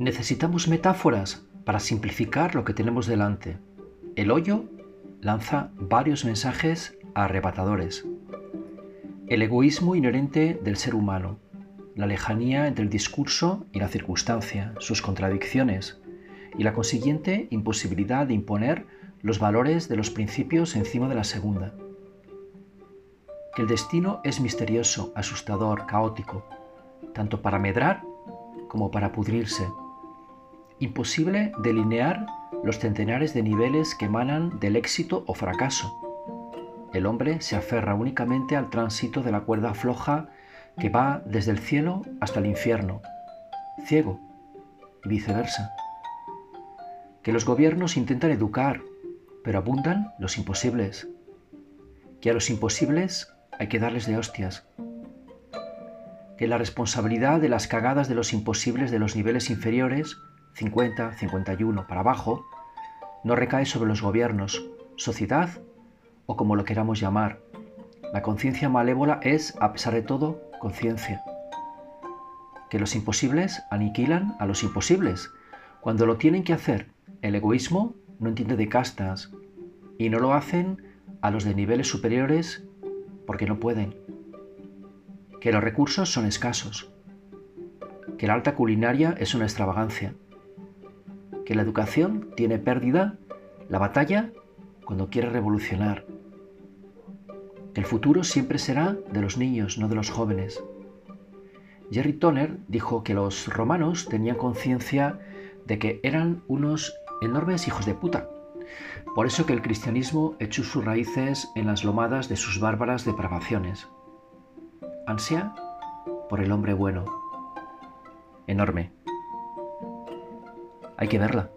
Necesitamos metáforas para simplificar lo que tenemos delante. El hoyo lanza varios mensajes arrebatadores. El egoísmo inherente del ser humano, la lejanía entre el discurso y la circunstancia, sus contradicciones y la consiguiente imposibilidad de imponer los valores de los principios encima de la segunda. El destino es misterioso, asustador, caótico, tanto para medrar como para pudrirse. Imposible delinear los centenares de niveles que emanan del éxito o fracaso. El hombre se aferra únicamente al tránsito de la cuerda floja que va desde el cielo hasta el infierno, ciego y viceversa. Que los gobiernos intentan educar, pero abundan los imposibles. Que a los imposibles hay que darles de hostias. Que la responsabilidad de las cagadas de los imposibles de los niveles inferiores, 50, 51 para abajo, no recae sobre los gobiernos, sociedad o como lo queramos llamar. La conciencia malévola es, a pesar de todo, conciencia. Que los imposibles aniquilan a los imposibles. Cuando lo tienen que hacer, el egoísmo no entiende de castas y no lo hacen a los de niveles superiores porque no pueden. Que los recursos son escasos. Que la alta culinaria es una extravagancia. Que la educación tiene pérdida la batalla cuando quiere revolucionar. El futuro siempre será de los niños, no de los jóvenes. Jerry Toner dijo que los romanos tenían conciencia de que eran unos enormes hijos de puta. Por eso que el cristianismo echó sus raíces en las lomadas de sus bárbaras depravaciones. Ansia por el hombre bueno. Enorme. Hay que verla.